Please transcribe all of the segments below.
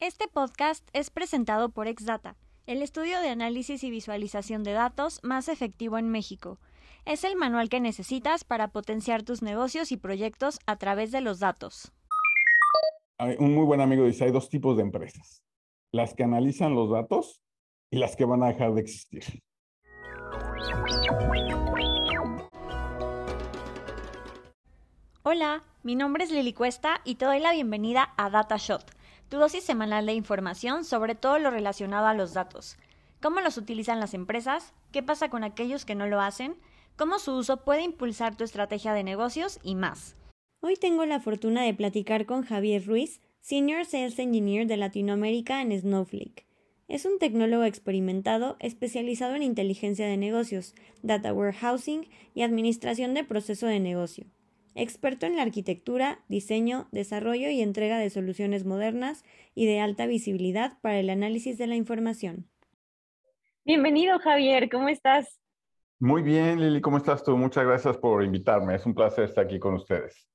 Este podcast es presentado por Exdata, el estudio de análisis y visualización de datos más efectivo en México. Es el manual que necesitas para potenciar tus negocios y proyectos a través de los datos. Un muy buen amigo dice, hay dos tipos de empresas, las que analizan los datos y las que van a dejar de existir. Hola, mi nombre es Lili Cuesta y te doy la bienvenida a DataShot tu dosis semanal de información sobre todo lo relacionado a los datos. ¿Cómo los utilizan las empresas? ¿Qué pasa con aquellos que no lo hacen? ¿Cómo su uso puede impulsar tu estrategia de negocios? Y más. Hoy tengo la fortuna de platicar con Javier Ruiz, Senior Sales Engineer de Latinoamérica en Snowflake. Es un tecnólogo experimentado especializado en inteligencia de negocios, data warehousing y administración de proceso de negocio experto en la arquitectura, diseño, desarrollo y entrega de soluciones modernas y de alta visibilidad para el análisis de la información. Bienvenido, Javier, ¿cómo estás? Muy bien, Lili, ¿cómo estás tú? Muchas gracias por invitarme. Es un placer estar aquí con ustedes.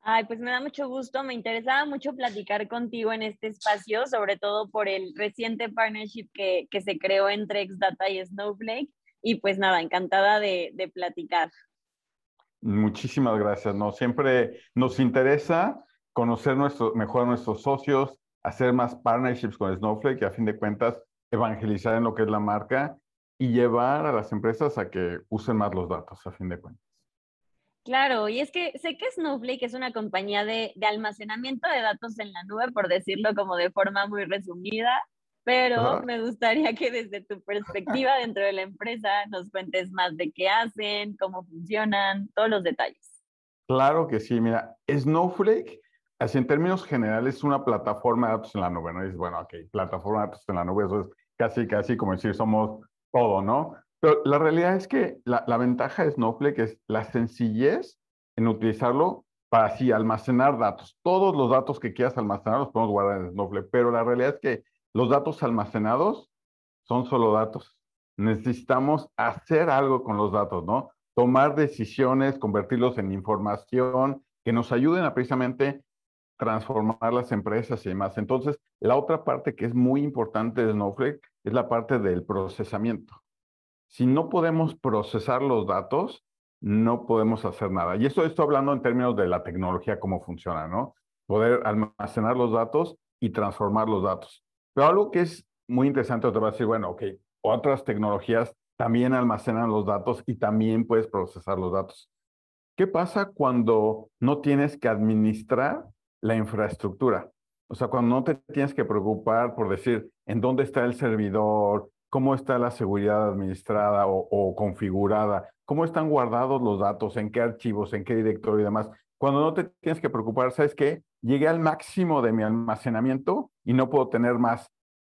Ay, pues me da mucho gusto. Me interesaba mucho platicar contigo en este espacio, sobre todo por el reciente partnership que, que se creó entre Xdata y Snowflake. Y pues nada, encantada de, de platicar. Muchísimas gracias. No, siempre nos interesa conocer nuestro, mejor a nuestros socios, hacer más partnerships con Snowflake y a fin de cuentas evangelizar en lo que es la marca y llevar a las empresas a que usen más los datos a fin de cuentas. Claro, y es que sé que Snowflake es una compañía de, de almacenamiento de datos en la nube, por decirlo como de forma muy resumida, pero me gustaría que desde tu perspectiva dentro de la empresa nos cuentes más de qué hacen, cómo funcionan, todos los detalles. Claro que sí, mira, Snowflake, así en términos generales, es una plataforma de datos en la nube, ¿no? Y bueno, ok, plataforma de datos en la nube, eso es casi, casi como decir, somos todo, ¿no? Pero la realidad es que la, la ventaja de Snowflake es la sencillez en utilizarlo para así almacenar datos. Todos los datos que quieras almacenar los podemos guardar en Snowflake, pero la realidad es que los datos almacenados son solo datos. Necesitamos hacer algo con los datos, ¿no? Tomar decisiones, convertirlos en información que nos ayuden a precisamente transformar las empresas y demás. Entonces, la otra parte que es muy importante de Snowflake es la parte del procesamiento. Si no podemos procesar los datos, no podemos hacer nada. Y eso estoy hablando en términos de la tecnología, cómo funciona, ¿no? Poder almacenar los datos y transformar los datos. Pero algo que es muy interesante, te va a decir, bueno, ok, otras tecnologías también almacenan los datos y también puedes procesar los datos. ¿Qué pasa cuando no tienes que administrar la infraestructura? O sea, cuando no te tienes que preocupar por decir en dónde está el servidor, cómo está la seguridad administrada o, o, configurada, cómo están guardados los datos, en qué archivos, en qué directorio y demás. Cuando no te tienes que preocupar, ¿sabes qué? Llegué al máximo de mi almacenamiento y no puedo tener más.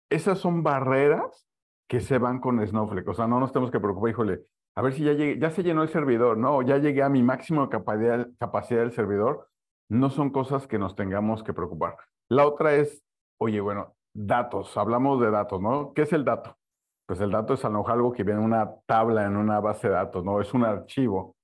Esas son barreras que se van con Snowflake. O sea, no nos tenemos que preocupar, híjole, a ver si ya llegué, ya se llenó el servidor, no, ya llegué a mi máximo capacidad, capacidad del servidor. No son cosas que nos tengamos que preocupar. La otra es, oye, bueno, datos, hablamos de datos, ¿no? ¿Qué es el dato? Pues el dato es algo que viene en una tabla, en una base de datos, ¿no? Es un archivo.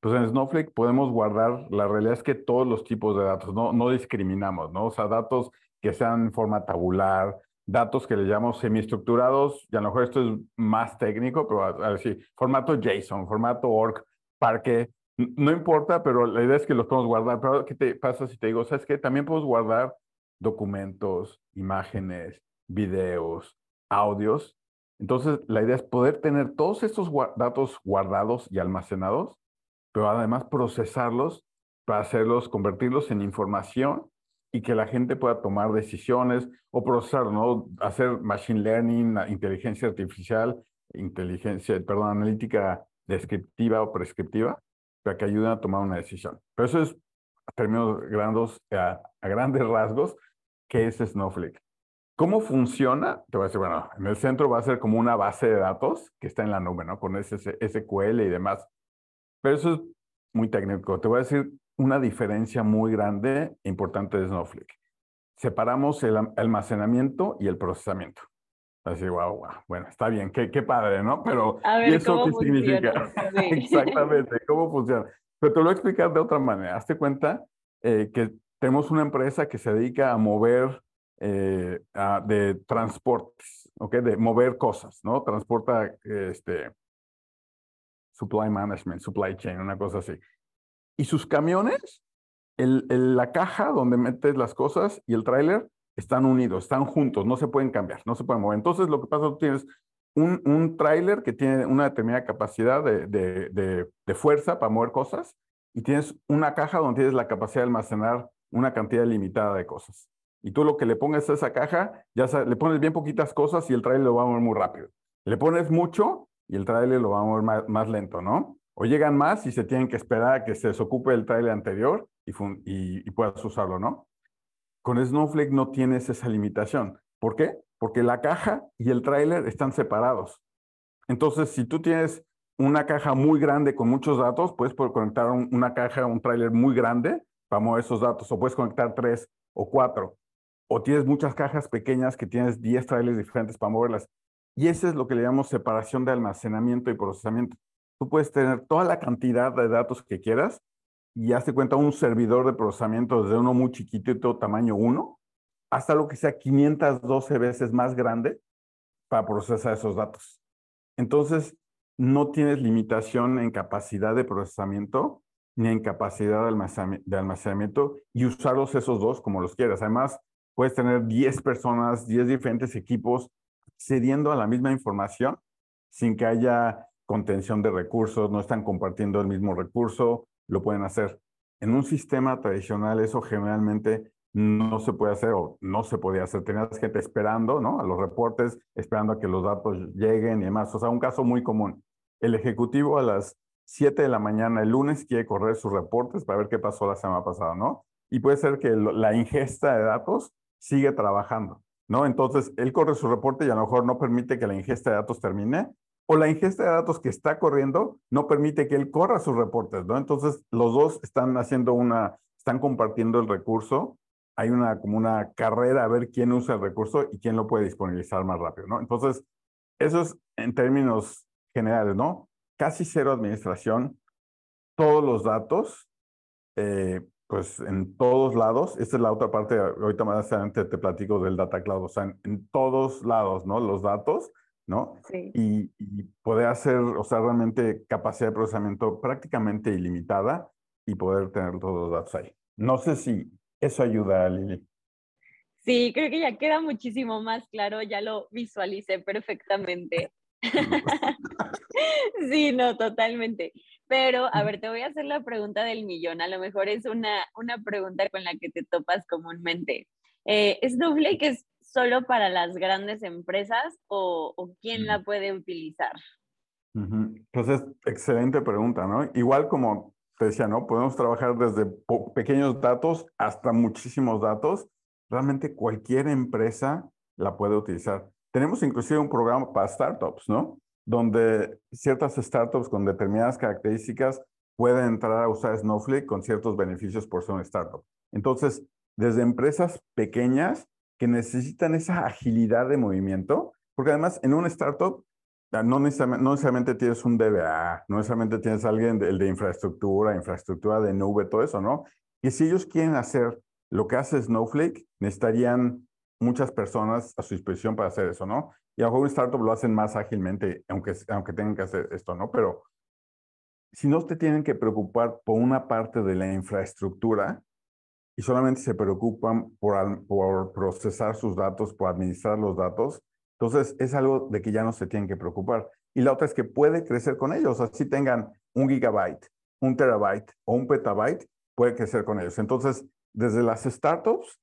Pues en Snowflake podemos guardar, la realidad es que todos los tipos de datos, no, no discriminamos, ¿no? O sea, datos que sean en forma tabular, datos que le llamamos semiestructurados, y a lo mejor esto es más técnico, pero a, ver si, formato JSON, formato ORC, parque, no importa, pero la idea es que los podemos guardar. Pero ¿qué te pasa si te digo, sabes qué? También podemos guardar documentos, imágenes, videos, audios. Entonces, la idea es poder tener todos estos datos guardados y almacenados pero además procesarlos para hacerlos, convertirlos en información y que la gente pueda tomar decisiones o procesar, ¿no? Hacer machine learning, inteligencia artificial, inteligencia, perdón, analítica descriptiva o prescriptiva, para que ayuden a tomar una decisión. Pero eso es, a términos grandes, a, grandes rasgos, ¿qué es Snowflake? ¿Cómo funciona? Te voy a decir, bueno, en el centro va a ser como una base de datos que está en la nube, ¿no? Con SQL y demás. Pero eso es muy técnico. Te voy a decir una diferencia muy grande importante de Snowflake. Separamos el almacenamiento y el procesamiento. Así, wow, wow. Bueno, está bien, qué, qué padre, ¿no? Pero, ¿y eso qué significa? Exactamente, ¿cómo funciona? Pero te lo voy a explicar de otra manera. Hazte cuenta eh, que tenemos una empresa que se dedica a mover eh, de transportes, ¿ok? De mover cosas, ¿no? Transporta, este, supply management, supply chain, una cosa así. Y sus camiones, el, la caja donde metes las cosas y el tráiler están unidos, están juntos, no se pueden cambiar, no se pueden mover. Entonces lo que pasa, tú tienes un, un tráiler que tiene una determinada capacidad de, de, de, fuerza para mover cosas y tienes una caja donde tienes la capacidad de almacenar una cantidad limitada de cosas. Y tú lo que le pongas a esa caja, ya le pones bien poquitas cosas y el tráiler lo va a mover muy rápido. Le pones mucho y el tráiler lo va a mover más, lento, ¿no? O llegan más y se tienen que esperar a que se desocupe el tráiler anterior y, puedas usarlo, ¿no? Con Snowflake no tienes esa limitación. ¿Por qué? Porque la caja y el tráiler están separados. Entonces, si tú tienes una caja muy grande con muchos datos, puedes conectar una caja, un tráiler muy grande para mover esos datos, o puedes conectar tres o cuatro o tienes muchas cajas pequeñas que tienes 10 trailers diferentes para moverlas. Y eso es lo que le llamamos separación de almacenamiento y procesamiento. Tú puedes tener toda la cantidad de datos que quieras y hazte cuenta un servidor de procesamiento desde uno muy chiquitito, tamaño 1, hasta lo que sea 512 veces más grande para procesar esos datos. Entonces, no tienes limitación en capacidad de procesamiento ni en capacidad de almacenamiento y usarlos esos dos como los quieras. Además, puedes tener 10 personas, 10 diferentes equipos cediendo a la misma información sin que haya contención de recursos, no están compartiendo el mismo recurso, lo pueden hacer. En un sistema tradicional eso generalmente no se puede hacer o no se podía hacer. Tenías gente esperando, ¿no? A los reportes, esperando a que los datos lleguen y demás. O sea, un caso muy común. El ejecutivo a las 7 de la mañana el lunes quiere correr sus reportes para ver qué pasó la semana pasada, ¿no? Y puede ser que la ingesta de datos sigue trabajando, ¿no? Entonces, él corre su reporte y a lo mejor no permite que la ingesta de datos termine, o la ingesta de datos que está corriendo no permite que él corra sus reportes, ¿no? Entonces, los dos están haciendo una, están compartiendo el recurso, hay una como una carrera a ver quién usa el recurso y quién lo puede disponibilizar más rápido, ¿no? Entonces, eso es en términos generales, ¿no? Casi cero administración, todos los datos, eh, pues en todos lados, esta es la otra parte, ahorita más adelante te platico del Data Cloud, o sea, en, todos lados, ¿no? Los datos, ¿no? Sí. Y, y, poder hacer, o sea, realmente capacidad de procesamiento prácticamente ilimitada y poder tener todos los datos ahí. No sé si eso ayuda, Lili. Sí, creo que ya queda muchísimo más claro, ya lo visualicé perfectamente. sí, no, totalmente. Pero, a ver, te voy a hacer la pregunta del millón. A lo mejor es una, una pregunta con la que te topas comúnmente. Eh, ¿Snowflake es solo para las grandes empresas o, quién la puede utilizar? Pues es excelente pregunta, ¿no? Igual como te decía, ¿no? Podemos trabajar desde pequeños datos hasta muchísimos datos. Realmente cualquier empresa la puede utilizar. Tenemos inclusive un programa para startups, ¿no? donde ciertas startups con determinadas características pueden entrar a usar Snowflake con ciertos beneficios por ser una startup. Entonces, desde empresas pequeñas que necesitan esa agilidad de movimiento, porque además en una startup no necesariamente, tienes un DBA, no necesariamente tienes alguien de, de infraestructura, infraestructura de nube, todo eso, ¿no? Y si ellos quieren hacer lo que hace Snowflake, necesitarían muchas personas a su disposición para hacer eso, ¿no? Y a lo mejor un startup lo hacen más ágilmente, aunque, aunque tengan que hacer esto, ¿no? Pero si no te tienen que preocupar por una parte de la infraestructura y solamente se preocupan por, por procesar sus datos, por administrar los datos, entonces es algo de que ya no se tienen que preocupar. Y la otra es que puede crecer con ellos, así tengan un gigabyte, un terabyte o un petabyte, puede crecer con ellos. Entonces, desde las startups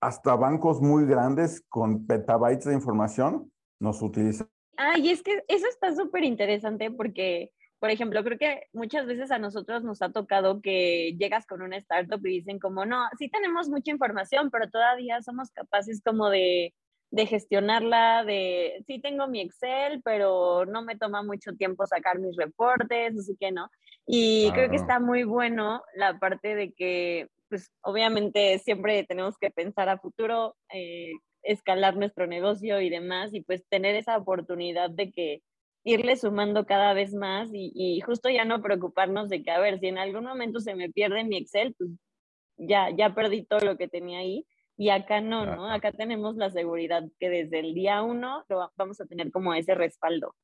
hasta bancos muy grandes con petabytes de información nos utiliza. Ah, y es que eso está súper interesante porque, por ejemplo, creo que muchas veces a nosotros nos ha tocado que llegas con una startup y dicen como, no, sí tenemos mucha información, pero todavía somos capaces como de, de gestionarla, de, sí tengo mi Excel, pero no me toma mucho tiempo sacar mis reportes, así que no. Y creo que está muy bueno la parte de que, pues obviamente siempre tenemos que pensar a futuro, eh, escalar nuestro negocio y demás, y pues tener esa oportunidad de que irle sumando cada vez más y, justo ya no preocuparnos de que, a ver, si en algún momento se me pierde mi Excel, pues ya, ya perdí todo lo que tenía ahí, Y acá no, ¿no? Acá tenemos la seguridad que desde el día uno lo vamos a tener como ese respaldo.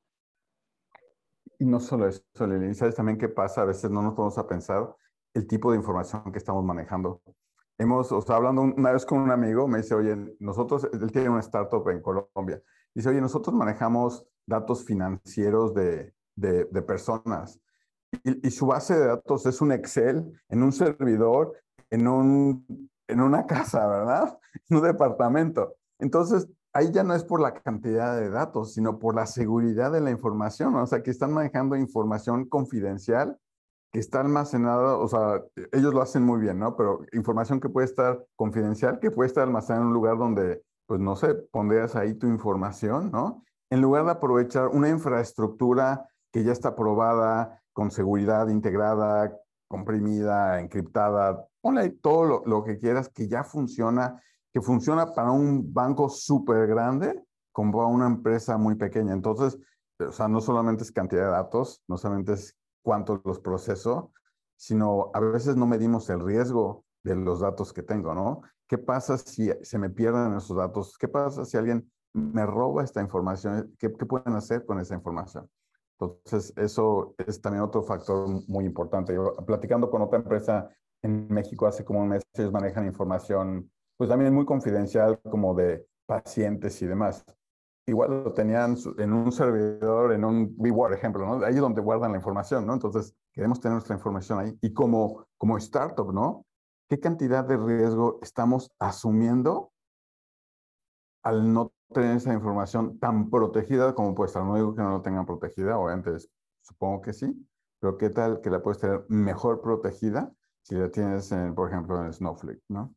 Y no solo eso, Lili, ¿sabes también qué pasa? A veces no nos podemos a pensar el tipo de información que estamos manejando. Hemos, o sea, hablando una vez con un amigo, me dice, oye, nosotros, él tiene una startup en Colombia, dice, oye, nosotros manejamos datos financieros de, de, personas y, y, su base de datos es un Excel en un servidor, en, un, en una casa, ¿verdad? En un departamento. Entonces, ahí ya no es por la cantidad de datos, sino por la seguridad de la información. O sea, que están manejando información confidencial que está almacenada, o sea, ellos lo hacen muy bien, ¿no? Pero información que puede estar confidencial, que puede estar almacenada en un lugar donde, pues no sé, pondrías ahí tu información, ¿no? En lugar de aprovechar una infraestructura que ya está probada, con seguridad integrada, comprimida, encriptada, ponle todo lo, lo que quieras que ya funciona que funciona para un banco súper grande como para una empresa muy pequeña. Entonces, o sea, no solamente es cantidad de datos, no solamente es cuánto los proceso, sino a veces no medimos el riesgo de los datos que tengo, ¿no? ¿Qué pasa si se me pierden esos datos? ¿Qué pasa si alguien me roba esta información? ¿Qué, qué pueden hacer con esa información? Entonces, eso es también otro factor muy importante. Yo, platicando con otra empresa en México hace como un mes, ellos manejan información pues también muy confidencial como de pacientes y demás. Igual lo tenían en un servidor, en un WeWork, ejemplo, ¿no? Ahí es donde guardan la información, ¿no? Entonces, queremos tener nuestra información ahí. Y como, como startup, ¿no? ¿Qué cantidad de riesgo estamos asumiendo al no tener esa información tan protegida como puede estar? No digo que no la tengan protegida, obviamente supongo que sí, pero ¿qué tal que la puedes tener mejor protegida si la tienes, en, por ejemplo, en Snowflake, ¿no?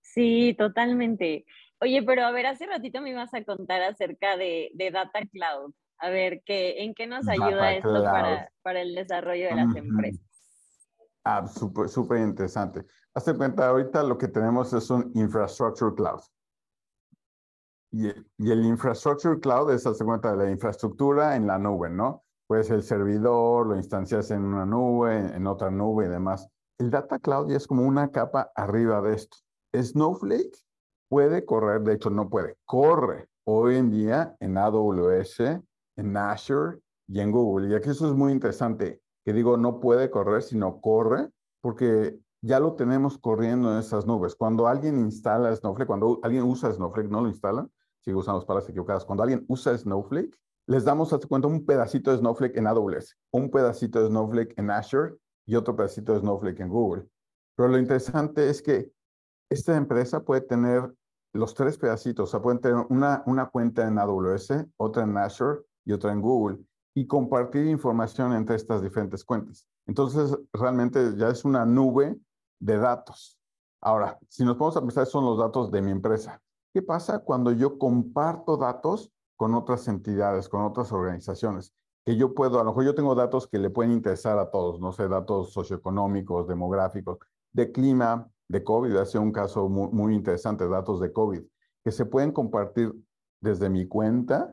Sí, totalmente. Oye, pero a ver, hace ratito me ibas a contar acerca de, Data Cloud. A ver, ¿qué, ¿en qué nos ayuda esto para, para, el desarrollo de las empresas? Ah, súper interesante. Hazte cuenta, ahorita lo que tenemos es un Infrastructure Cloud. Y, el Infrastructure Cloud es, hazte cuenta, de la infraestructura en la nube, ¿no? Puede ser el servidor, lo instancias en una nube, en, otra nube y demás. El Data Cloud ya es como una capa arriba de esto. Snowflake puede correr, de hecho no puede, corre hoy en día en AWS, en Azure y en Google. Y aquí eso es muy interesante, que digo no puede correr, sino corre, porque ya lo tenemos corriendo en esas nubes. Cuando alguien instala Snowflake, cuando alguien usa Snowflake, no lo instalan, sigo usando las palabras equivocadas, cuando alguien usa Snowflake, les damos, hasta cuenta, un pedacito de Snowflake en AWS, un pedacito de Snowflake en Azure y otro pedacito de Snowflake en Google. Pero lo interesante es que esta empresa puede tener los tres pedacitos, o sea, pueden tener una, una cuenta en AWS, otra en Azure y otra en Google, y compartir información entre estas diferentes cuentas. Entonces, realmente ya es una nube de datos. Ahora, si nos vamos a pensar, son los datos de mi empresa. ¿Qué pasa cuando yo comparto datos con otras entidades, con otras organizaciones? Que yo puedo, a lo mejor yo tengo datos que le pueden interesar a todos, no sé, datos socioeconómicos, demográficos, de clima, de COVID, ha sido un caso muy, interesante, datos de COVID, que se pueden compartir desde mi cuenta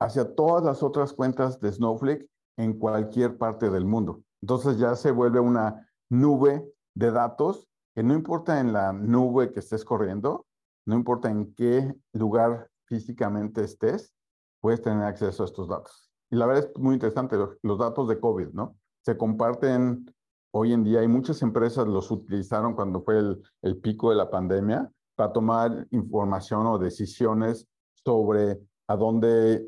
hacia todas las otras cuentas de Snowflake en cualquier parte del mundo. Entonces ya se vuelve una nube de datos que no importa en la nube que estés corriendo, no importa en qué lugar físicamente estés, puedes tener acceso a estos datos. Y la verdad es muy interesante, los datos de COVID, ¿no? Se comparten hoy en día y muchas empresas los utilizaron cuando fue el, pico de la pandemia para tomar información o decisiones sobre a dónde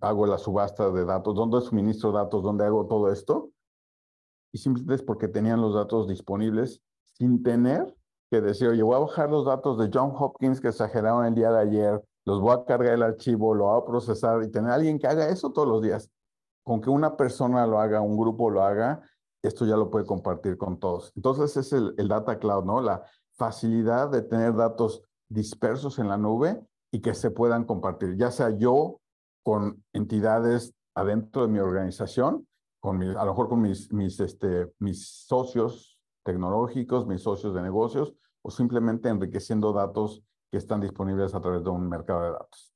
hago la subasta de datos, dónde suministro datos, dónde hago todo esto. Y simplemente es porque tenían los datos disponibles sin tener que decir, oye, voy a bajar los datos de John Hopkins que exageraron el día de ayer, los voy a cargar el archivo, lo voy a procesar y tener alguien que haga eso todos los días. Con que una persona lo haga, un grupo lo haga, esto ya lo puede compartir con todos. Entonces es el, Data Cloud, ¿no? La facilidad de tener datos dispersos en la nube y que se puedan compartir, ya sea yo con entidades adentro de mi organización, con a lo mejor con mis, mis, este, mis socios tecnológicos, mis socios de negocios, o simplemente enriqueciendo datos que están disponibles a través de un mercado de datos.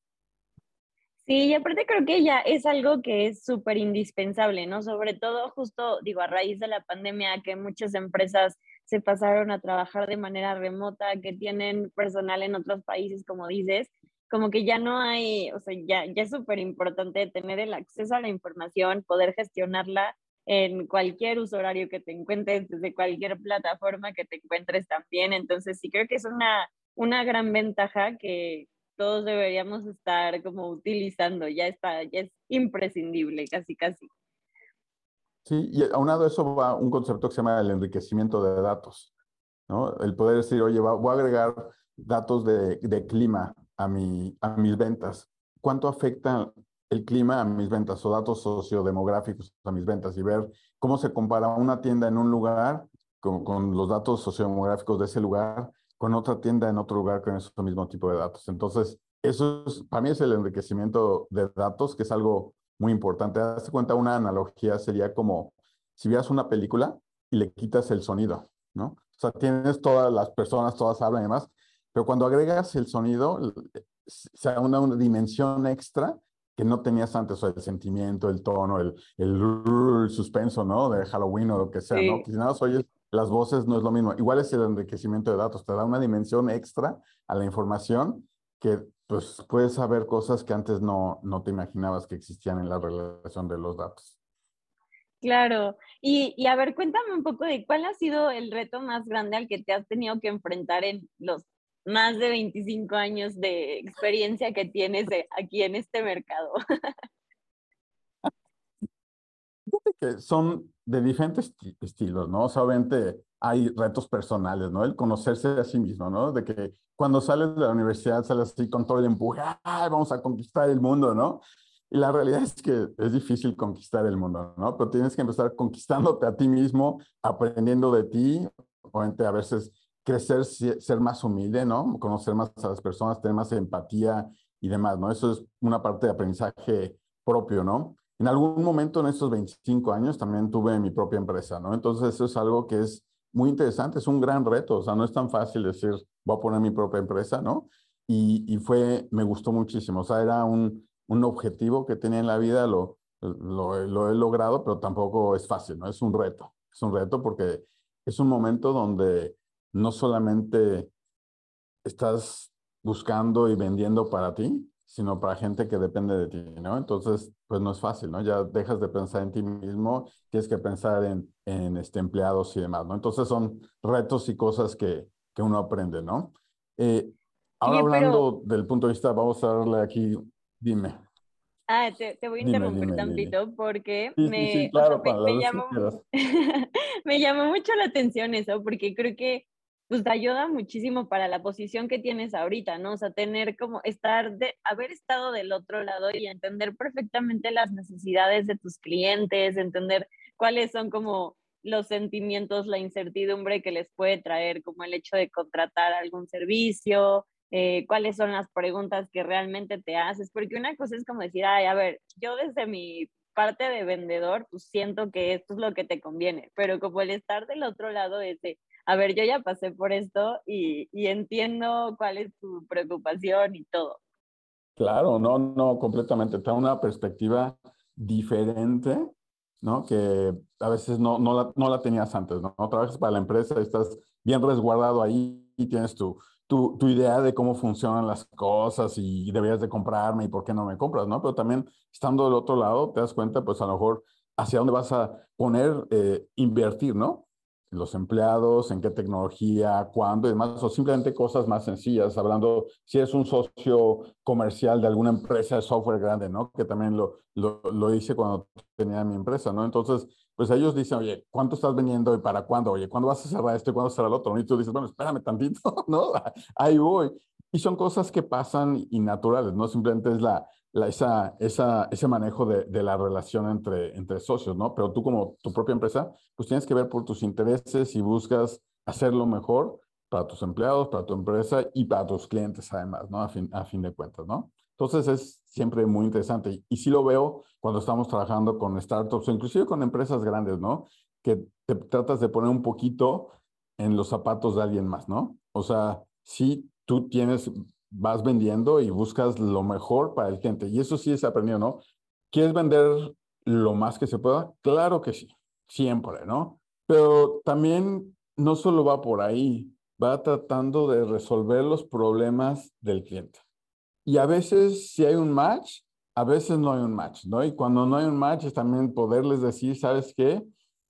Sí, y aparte creo que ya es algo que es súper indispensable, ¿no? Sobre todo justo, digo, a raíz de la pandemia, que muchas empresas se pasaron a trabajar de manera remota, que tienen personal en otros países, como dices, como que ya no hay, o sea, ya, ya es súper importante tener el acceso a la información, poder gestionarla en cualquier uso horario que te encuentres, desde cualquier plataforma que te encuentres también. Entonces, sí creo que es una, una gran ventaja que todos deberíamos estar como utilizando, ya está, ya es imprescindible, casi, casi. Sí, y aunado a eso va un concepto que se llama el enriquecimiento de datos, ¿no? El poder decir, oye, voy a agregar datos de, de clima a, mi, a mis ventas. ¿Cuánto afecta el clima a mis ventas o datos sociodemográficos a mis ventas y ver cómo se compara una tienda en un lugar con, con los datos sociodemográficos de ese lugar con otra tienda en otro lugar con ese mismo tipo de datos. Entonces, eso es, para mí es el enriquecimiento de datos, que es algo muy importante. Hazte cuenta, una analogía sería como si vieras una película y le quitas el sonido, ¿no? O sea, tienes todas las personas, todas hablan y demás, pero cuando agregas el sonido, se da una, una dimensión extra que no tenías antes, o el sentimiento, el tono, el, el, suspenso, ¿no? De Halloween o lo que sea, ¿no? Que si nada más oyes las voces no es lo mismo. Igual es el enriquecimiento de datos, te da una dimensión extra a la información que pues puedes saber cosas que antes no, no te imaginabas que existían en la relación de los datos. Claro, y, y, a ver, cuéntame un poco de cuál ha sido el reto más grande al que te has tenido que enfrentar en los más de 25 años de experiencia que tienes aquí en este mercado? que son de diferentes estilos, ¿no? obviamente hay retos personales, ¿no? El conocerse a sí mismo, ¿no? De que cuando sales de la universidad sales así con todo el empuje, vamos a conquistar el mundo, ¿no? Y la realidad es que es difícil conquistar el mundo, ¿no? Pero tienes que empezar conquistándote a ti mismo, aprendiendo de ti, obviamente a veces crecer, ser más humilde, ¿no? Conocer más a las personas, tener más empatía y demás, ¿no? Eso es una parte de aprendizaje propio, ¿no? En algún momento en estos 25 años también tuve mi propia empresa, ¿no? Entonces eso es algo que es muy interesante, es un gran reto, o sea, no es tan fácil decir, voy a poner mi propia empresa, ¿no? Y, y fue, me gustó muchísimo, o sea, era un, un objetivo que tenía en la vida, lo, lo, lo he logrado, pero tampoco es fácil, ¿no? Es un reto, es un reto porque es un momento donde no solamente estás buscando y vendiendo para ti, sino para gente que depende de ti, ¿no? Entonces, pues no es fácil, ¿no? Ya dejas de pensar en ti mismo, tienes que pensar en, en este, empleados y demás, ¿no? Entonces son retos y cosas que, que uno aprende, ¿no? Eh, ahora hablando del punto de vista, vamos a darle aquí, dime. Ah, te, te voy a interrumpir tantito porque me, me, llamó, me llamó mucho la atención eso, porque creo que pues te ayuda muchísimo para la posición que tienes ahorita, ¿no? O sea, tener como estar de, haber estado del otro lado y entender perfectamente las necesidades de tus clientes, entender cuáles son como los sentimientos, la incertidumbre que les puede traer, como el hecho de contratar algún servicio, eh, cuáles son las preguntas que realmente te haces, porque una cosa es como decir, ay, a ver, yo desde mi parte de vendedor, pues siento que esto es lo que te conviene, pero como el estar del otro lado de a ver, yo ya pasé por esto y, entiendo cuál es tu preocupación y todo. Claro, no, no, completamente. Está una perspectiva diferente, ¿no? Que a veces no, no, la, no la tenías antes, ¿no? Trabajas para la empresa, estás bien resguardado ahí y tienes tu, tu, tu, idea de cómo funcionan las cosas y deberías de comprarme y por qué no me compras, ¿no? Pero también estando del otro lado, te das cuenta, pues a lo mejor hacia dónde vas a poner, eh, invertir, ¿no? Los empleados, en qué tecnología, cuándo y demás, o simplemente cosas más sencillas, hablando si es un socio comercial de alguna empresa de software grande, ¿no? Que también lo, lo, lo hice cuando tenía mi empresa, ¿no? Entonces, pues ellos dicen, oye, ¿cuánto estás vendiendo y para cuándo? Oye, ¿cuándo vas a cerrar esto y cuándo cerrar el otro? Y tú dices, bueno, espérame tantito, ¿no? Ahí voy. Y son cosas que pasan y naturales, no simplemente es la, esa, esa, ese manejo de, de, la relación entre, entre socios, ¿no? Pero tú como tu propia empresa, pues tienes que ver por tus intereses y buscas hacerlo mejor para tus empleados, para tu empresa y para tus clientes además, ¿no? A fin, a fin de cuentas, ¿no? Entonces es siempre muy interesante y, y sí lo veo cuando estamos trabajando con startups o inclusive con empresas grandes, ¿no? Que te tratas de poner un poquito en los zapatos de alguien más, ¿no? O sea, sí tú tienes vas vendiendo y buscas lo mejor para el cliente. Y eso sí es aprendido, ¿no? ¿Quieres vender lo más que se pueda? Claro que sí, siempre, ¿no? Pero también no solo va por ahí, va tratando de resolver los problemas del cliente. Y a veces si hay un match, a veces no hay un match, ¿no? Y cuando no hay un match es también poderles decir, ¿sabes qué?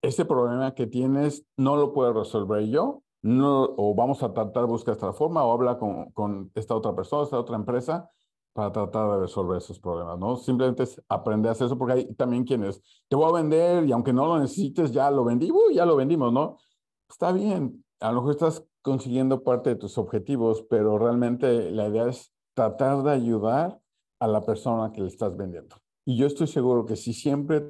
Ese problema que tienes no lo puedo resolver yo, no, o vamos a tratar de buscar esta forma, o habla con, con esta otra persona, esta otra empresa, para tratar de resolver esos problemas, ¿no? Simplemente es aprender a hacer eso, porque hay también quienes te voy a vender y aunque no lo necesites, ya lo vendí, ya lo vendimos, ¿no? Está bien, a lo mejor estás consiguiendo parte de tus objetivos, pero realmente la idea es tratar de ayudar a la persona que le estás vendiendo. Y yo estoy seguro que si siempre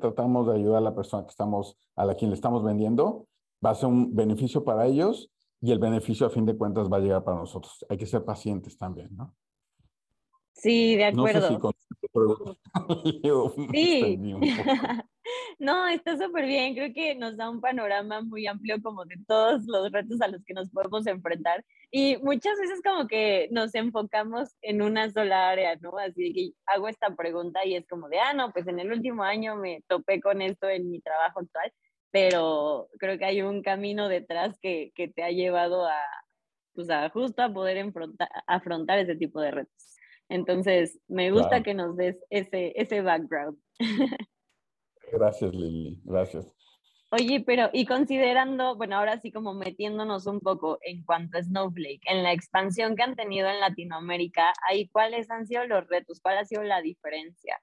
tratamos de ayudar a la persona que estamos, a la quien le estamos vendiendo, va a ser un beneficio para ellos y el beneficio a fin de cuentas va a llegar para nosotros. Hay que ser pacientes también, ¿no? Sí, de acuerdo. sí. no, está súper bien. Creo que nos da un panorama muy amplio como de todos los retos a los que nos podemos enfrentar. Y muchas veces como que nos enfocamos en una sola área, ¿no? Así que hago esta pregunta y es como de, ah, no, pues en el último año me topé con esto en mi trabajo actual, pero creo que hay un camino detrás que, que te ha llevado a, pues a justo a poder afrontar ese tipo de retos. Entonces, me gusta que nos des ese, ese background. Gracias, Lili. Gracias. Oye, pero y considerando, bueno, ahora sí como metiéndonos un poco en cuanto a Snowflake, en la expansión que han tenido en Latinoamérica, ahí cuáles han sido los retos, cuál ha sido la diferencia.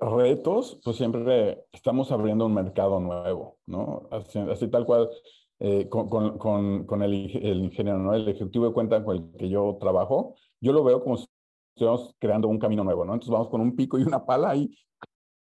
Retos, pues siempre estamos abriendo un mercado nuevo, ¿no? así tal cual eh, con, con, con, el, el, ingeniero, ¿no? el ejecutivo de cuenta con el que yo trabajo, yo lo veo como si estuviéramos creando un camino nuevo, ¿no? Entonces vamos con un pico y una pala ahí,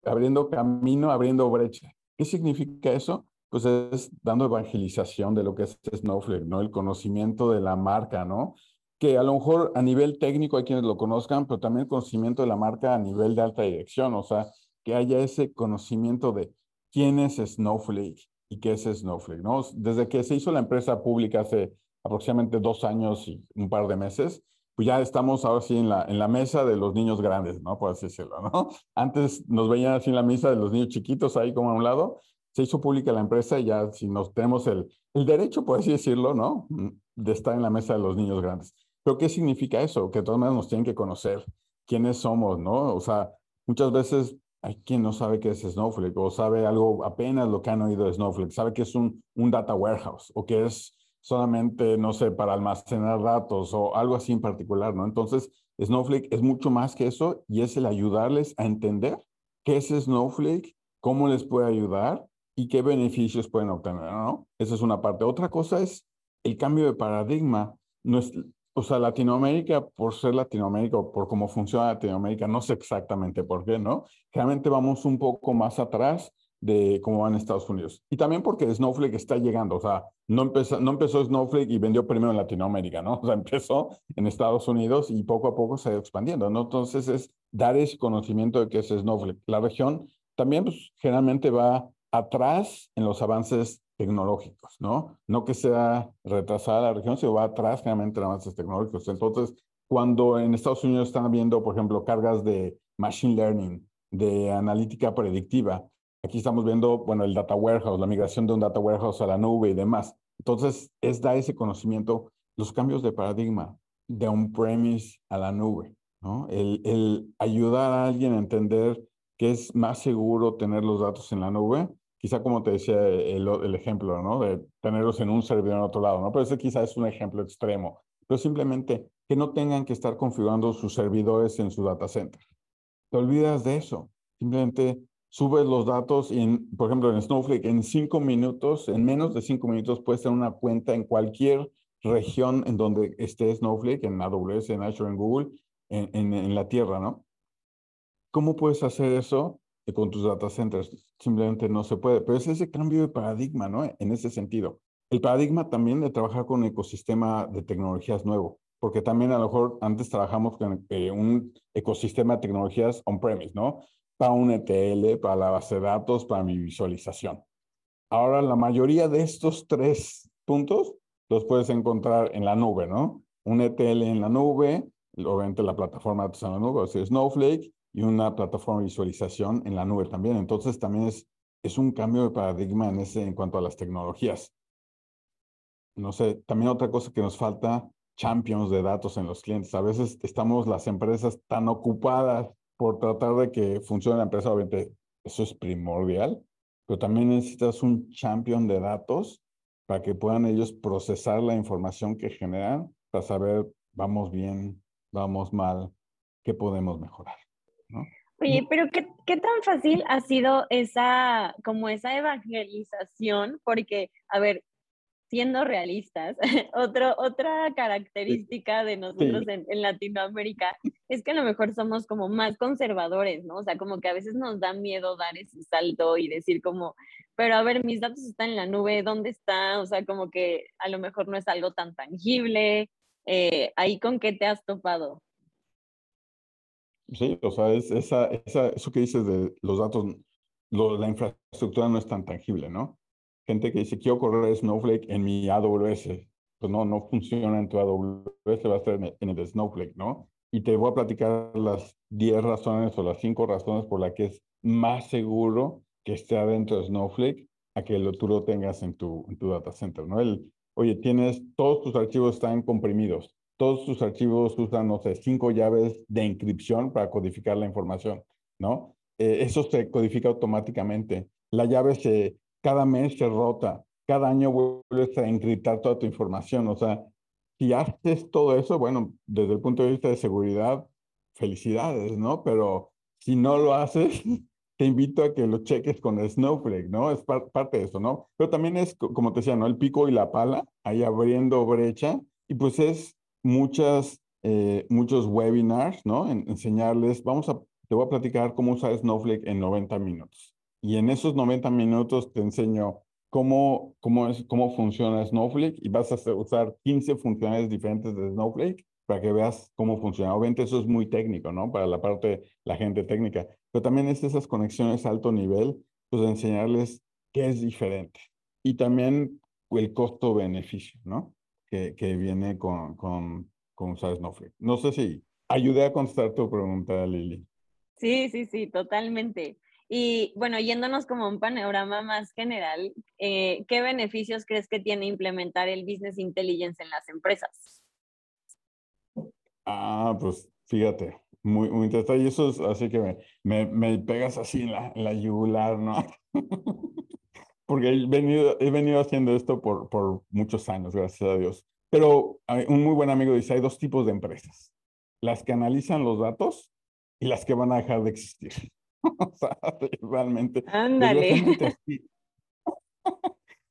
abriendo camino, abriendo brecha. ¿Qué significa eso? Pues es dando evangelización de lo que es Snowflake, ¿no? El conocimiento de la marca, ¿no? Que a lo mejor a nivel técnico hay quienes lo conozcan, pero también el conocimiento de la marca a nivel de alta dirección, o sea, que haya ese conocimiento de quién es Snowflake, y qué es Snowflake, ¿no? Desde que se hizo la empresa pública hace aproximadamente dos años y un par de meses, pues ya estamos ahora sí en la, en la mesa de los niños grandes, ¿no? Por así decirlo, ¿no? Antes nos veían así en la mesa de los niños chiquitos ahí como a un lado, se hizo pública la empresa y ya si nos tenemos el, el derecho, por así decirlo, ¿no? De estar en la mesa de los niños grandes. Pero ¿qué significa eso? Que de todas maneras nos tienen que conocer quiénes somos, ¿no? O sea, muchas veces hay quien no sabe qué es Snowflake o sabe algo apenas lo que han oído de Snowflake, sabe que es un, un data warehouse o que es solamente, no sé, para almacenar datos o algo así en particular, ¿no? Entonces, Snowflake es mucho más que eso y es el ayudarles a entender qué es Snowflake, cómo les puede ayudar y qué beneficios pueden obtener, ¿no? Esa es una parte. Otra cosa es el cambio de paradigma. No es, o sea, Latinoamérica, por ser Latinoamérica o por cómo funciona Latinoamérica, no sé exactamente por qué, ¿no? Realmente vamos un poco más atrás de cómo van Estados Unidos. Y también porque Snowflake está llegando, o sea, no empezó, no empezó Snowflake y vendió primero en Latinoamérica, ¿no? O sea, empezó en Estados Unidos y poco a poco se ha ido expandiendo, ¿no? Entonces es dar ese conocimiento de qué es Snowflake. La región también, pues, generalmente va atrás en los avances tecnológicos, ¿no? No que sea retrasada la región, sino va atrás generalmente en avances tecnológicos. Entonces, cuando en Estados Unidos están viendo, por ejemplo, cargas de machine learning, de analítica predictiva, aquí estamos viendo, bueno, el data warehouse, la migración de un data warehouse a la nube y demás. Entonces, es dar ese conocimiento, los cambios de paradigma de on-premise a la nube, ¿no? El, el ayudar a alguien a entender que es más seguro tener los datos en la nube quizá como te decía el, el, ejemplo, ¿no? De tenerlos en un servidor en otro lado, ¿no? Pero ese quizá es un ejemplo extremo, pero simplemente que no tengan que estar configurando sus servidores en su data center. Te olvidas de eso. Simplemente subes los datos y, en, por ejemplo, en Snowflake, en cinco minutos, en menos de cinco minutos, puedes tener una cuenta en cualquier región en donde esté Snowflake, en AWS, en Azure, en Google, en, en, en la Tierra, ¿no? ¿Cómo puedes hacer eso? Con tus data centers. Simplemente no se puede. Pero es ese cambio de paradigma, ¿no? En ese sentido. El paradigma también de trabajar con un ecosistema de tecnologías nuevo, porque también a lo mejor antes trabajamos con eh, un ecosistema de tecnologías on-premise, ¿no? Para un ETL, para la base de datos, para mi visualización. Ahora, la mayoría de estos tres puntos los puedes encontrar en la nube, ¿no? Un ETL en la nube, obviamente la plataforma de en la nube, o sea, Snowflake, y una plataforma de visualización en la nube también. Entonces también es es un cambio de paradigma en, ese, en cuanto a las tecnologías. No sé, también otra cosa que nos falta, champions de datos en los clientes. A veces estamos las empresas tan ocupadas por tratar de que funcione la empresa, obviamente eso es primordial, pero también necesitas un champion de datos para que puedan ellos procesar la información que generan para saber, vamos bien, vamos mal, qué podemos mejorar. ¿No? Oye, pero ¿qué, ¿qué, tan fácil ha sido esa, como esa evangelización? Porque, a ver, siendo realistas, otro, otra característica de nosotros en, en, Latinoamérica es que a lo mejor somos como más conservadores, ¿no? O sea, como que a veces nos da miedo dar ese salto y decir como, pero a ver, mis datos están en la nube, ¿dónde están? O sea, como que a lo mejor no es algo tan tangible. Eh, ¿Ahí con qué te has topado? Sí, o sea, es esa, esa, eso que dices de los datos, lo, la infraestructura no es tan tangible, ¿no? Gente que dice, quiero correr Snowflake en mi AWS. Pues no, no funciona en tu AWS, va a estar en, el Snowflake, ¿no? Y te voy a platicar las 10 razones o las 5 razones por las que es más seguro que esté adentro de Snowflake a que lo, tú lo tengas en tu, en tu data center, ¿no? El, oye, tienes, todos tus archivos están comprimidos, todos tus archivos usan, no sé, cinco llaves de encripción para codificar la información, ¿no? Eh, eso se codifica automáticamente. La llave se, cada mes se rota, cada año vuelves a encriptar toda tu información. O sea, si haces todo eso, bueno, desde el punto de vista de seguridad, felicidades, ¿no? Pero si no lo haces, te invito a que lo cheques con Snowflake, ¿no? Es parte de eso, ¿no? Pero también es, como te decía, ¿no? El pico y la pala, ahí abriendo brecha, y pues es muchas, eh, muchos webinars, ¿no? En, enseñarles, vamos a, te voy a platicar cómo usar Snowflake en 90 minutos. Y en esos 90 minutos te enseño cómo, cómo, es, cómo funciona Snowflake y vas a usar 15 funciones diferentes de Snowflake para que veas cómo funciona. Obviamente eso es muy técnico, ¿no? Para la parte, la gente técnica, pero también es esas conexiones a alto nivel, pues enseñarles qué es diferente. Y también el costo-beneficio, ¿no? Que, viene con, con, con usar Snowflake. No sé si ayudé a contestar tu pregunta, Lili. Sí, sí, sí, totalmente. Y bueno, yéndonos como un panorama más general, eh, ¿qué beneficios crees que tiene implementar el Business Intelligence en las empresas? Ah, pues fíjate, muy, muy interesante. Y eso es así que me, me, me pegas así en la, en la yugular, ¿no? porque he venido, he venido haciendo esto por, por muchos años, gracias a Dios. Pero un muy buen amigo dice, hay dos tipos de empresas, las que analizan los datos y las que van a dejar de existir. o sea, realmente. Ándale.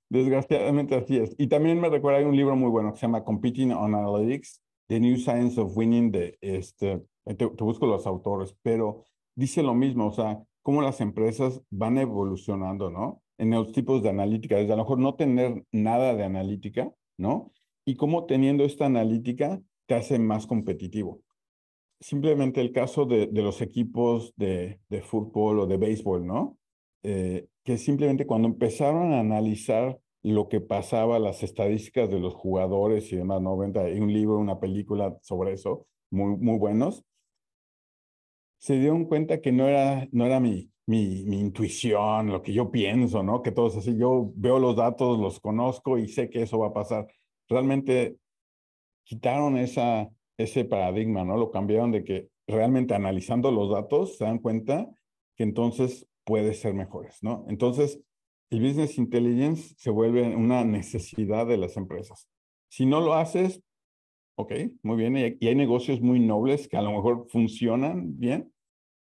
Desgraciadamente así, es. Y también me recuerda, hay un libro muy bueno que se llama Competing on Analytics, The New Science of Winning, de este, te, te busco los autores, pero dice lo mismo, o sea, cómo las empresas van evolucionando, ¿no? En los tipos de analítica, desde a lo mejor no tener nada de analítica, ¿no? Y cómo teniendo esta analítica te hace más competitivo. Simplemente el caso de, los equipos de, de, fútbol o de béisbol, ¿no? Eh, que simplemente cuando empezaron a analizar lo que pasaba, las estadísticas de los jugadores y demás, ¿no? Hay un libro, una película sobre eso, muy, muy buenos, se dieron cuenta que no era, no era mi, mi, intuición, lo que yo pienso, ¿no? Que todo es así, yo veo los datos, los conozco y sé que eso va a pasar. Realmente quitaron esa, ese paradigma, ¿no? Lo cambiaron de que realmente analizando los datos se dan cuenta que entonces puede ser mejores, ¿no? Entonces, el business intelligence se vuelve una necesidad de las empresas. Si no lo haces, ok, muy bien, y hay negocios muy nobles que a lo mejor funcionan bien,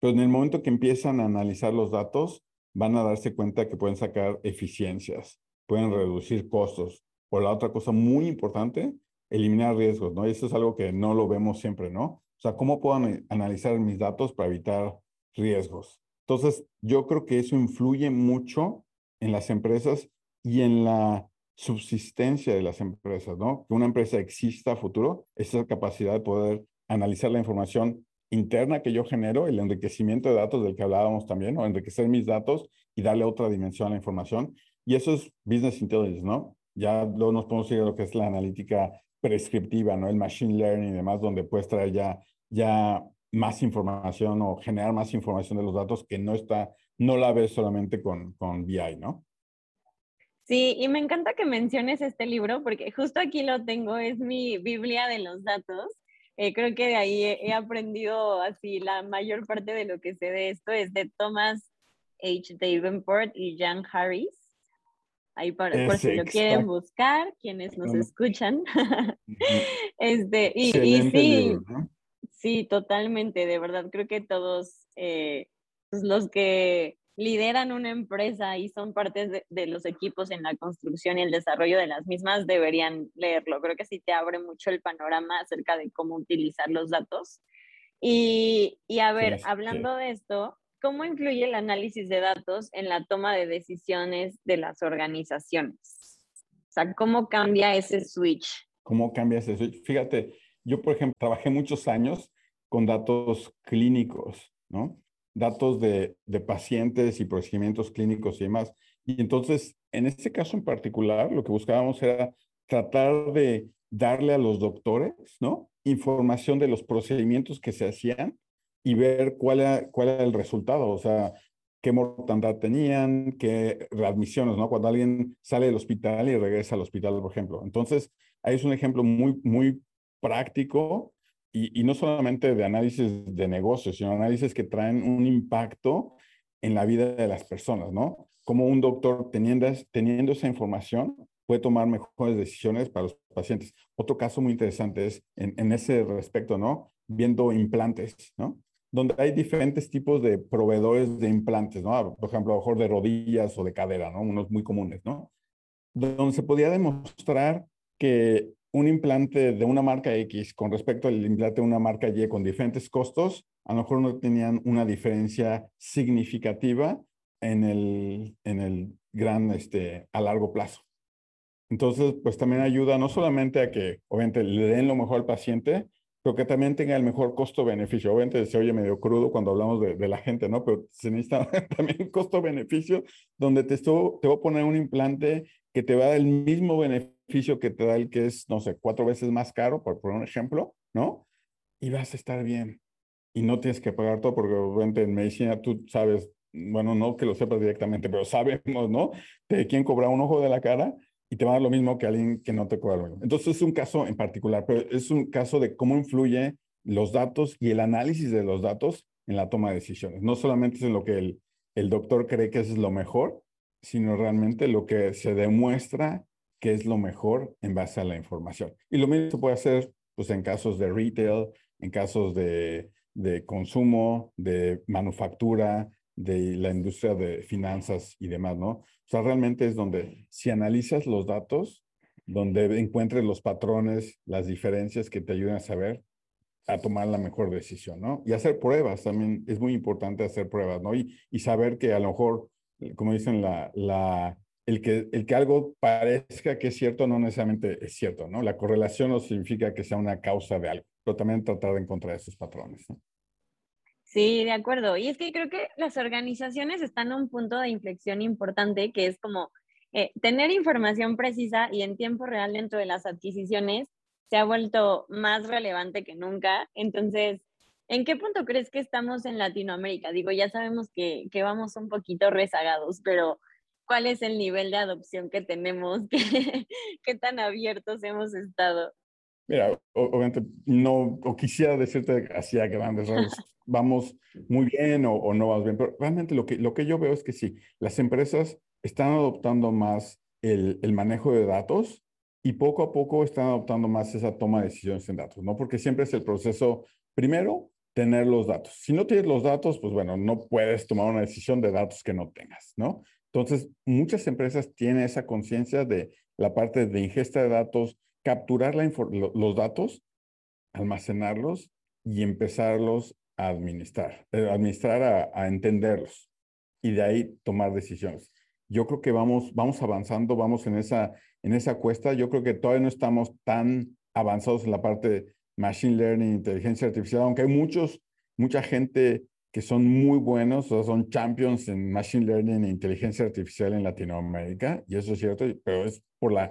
pero en el momento que empiezan a analizar los datos, van a darse cuenta que pueden sacar eficiencias, pueden reducir costos. O la otra cosa muy importante, eliminar riesgos, ¿no? Y eso es algo que no lo vemos siempre, ¿no? O sea, ¿cómo puedo analizar mis datos para evitar riesgos? Entonces, yo creo que eso influye mucho en las empresas y en la subsistencia de las empresas, ¿no? Que una empresa exista a futuro, esa capacidad de poder analizar la información interna que yo genero, el enriquecimiento de datos del que hablábamos también, o enriquecer mis datos y darle otra dimensión a la información. Y eso es business intelligence, ¿no? Ya luego nos podemos ir a lo que es la analítica prescriptiva, ¿no? El machine learning y demás, donde puedes traer ya, ya más información o generar más información de los datos que no está no la ves solamente con, con BI, ¿no? Sí, y me encanta que menciones este libro porque justo aquí lo tengo, es mi Biblia de los datos. Eh, creo que de ahí he, aprendido así la mayor parte de lo que sé de esto, es de Thomas H. Davenport y Jan Harris. Ahí por, por si lo quieren buscar, quienes nos escuchan. este, y, sí, sí, totalmente, de verdad, creo que todos eh, pues, los que lideran una empresa y son parte de, los equipos en la construcción y el desarrollo de las mismas, deberían leerlo. Creo que sí te abre mucho el panorama acerca de cómo utilizar los datos. Y, y a ver, hablando de esto, ¿cómo influye el análisis de datos en la toma de decisiones de las organizaciones? O sea, ¿cómo cambia ese switch? ¿Cómo cambia ese switch? Fíjate, yo, por ejemplo, trabajé muchos años con datos clínicos, ¿no? Datos de, pacientes y procedimientos clínicos y demás. Y entonces, en este caso en particular, lo que buscábamos era tratar de darle a los doctores, ¿no? Información de los procedimientos que se hacían y ver cuál era, cuál era el resultado, o sea, qué mortandad tenían, qué readmisiones, ¿no? Cuando alguien sale del hospital y regresa al hospital, por ejemplo. Entonces, ahí es un ejemplo muy, muy práctico y, no solamente de análisis de negocios, sino análisis que traen un impacto en la vida de las personas, ¿no? Como un doctor teniendo, teniendo esa información puede tomar mejores decisiones para los pacientes. Otro caso muy interesante es en, en ese respecto, ¿no? Viendo implantes, ¿no? Donde hay diferentes tipos de proveedores de implantes, ¿no? Por ejemplo, a lo mejor de rodillas o de cadera, ¿no? Unos muy comunes, ¿no? Donde se podía demostrar que un implante de una marca X con respecto al implante de una marca Y con diferentes costos, a lo mejor no tenían una diferencia significativa en el, en el gran, este, a largo plazo. Entonces, pues también ayuda no solamente a que, obviamente, le den lo mejor al paciente, pero que también tenga el mejor costo-beneficio. Obviamente se oye medio crudo cuando hablamos de, la gente, ¿no? Pero se necesita también costo-beneficio, donde te, estuvo, te voy a poner un implante que te va a dar el mismo beneficio que te da el que es, no sé, cuatro veces más caro, por poner un ejemplo, ¿no? Y vas a estar bien. Y no tienes que pagar todo, porque obviamente en medicina tú sabes, bueno, no que lo sepas directamente, pero sabemos, ¿no? De quién cobra un ojo de la cara y te va a dar lo mismo que alguien que no te cobra lo. Entonces es un caso en particular, pero es un caso de cómo influye los datos y el análisis de los datos en la toma de decisiones. No solamente es en lo que el, el doctor cree que es lo mejor, sino realmente lo que se demuestra qué es lo mejor en base a la información. Y lo mismo se puede hacer pues, en casos de retail, en casos de, de consumo, de manufactura, de la industria de finanzas y demás, ¿no? O sea, realmente es donde si analizas los datos, donde encuentres los patrones, las diferencias que te ayuden a saber, a tomar la mejor decisión, ¿no? Y hacer pruebas también es muy importante hacer pruebas, ¿no? Y, y saber que a lo mejor, como dicen, la, la, el que, el que algo parezca que es cierto no necesariamente es cierto, ¿no? La correlación no significa que sea una causa de algo, pero también tratar de encontrar esos patrones. Sí, de acuerdo. Y es que creo que las organizaciones están a un punto de inflexión importante que es como eh, tener información precisa y en tiempo real dentro de las adquisiciones se ha vuelto más relevante que nunca. Entonces, ¿en qué punto crees que estamos en Latinoamérica? Digo, ya sabemos que, que vamos un poquito rezagados, pero cuál es el nivel de adopción que tenemos, qué, tan abiertos hemos estado. Mira, obviamente no, o quisiera decirte así a grandes rasgos, vamos muy bien o, no vamos bien, pero realmente lo que, lo que yo veo es que sí, las empresas están adoptando más el, el manejo de datos y poco a poco están adoptando más esa toma de decisiones en datos, ¿no? Porque siempre es el proceso, primero, tener los datos. Si no tienes los datos, pues bueno, no puedes tomar una decisión de datos que no tengas, ¿no? Entonces, muchas empresas tienen esa conciencia de la parte de ingesta de datos, capturar los datos, almacenarlos y empezarlos a administrar, eh, administrar a, entenderlos y de ahí tomar decisiones. Yo creo que vamos, vamos avanzando, vamos en esa, en esa cuesta. Yo creo que todavía no estamos tan avanzados en la parte machine learning, inteligencia artificial, aunque hay muchos, mucha gente que son muy buenos, son champions en Machine Learning e inteligencia artificial en Latinoamérica, y eso es cierto, pero es por la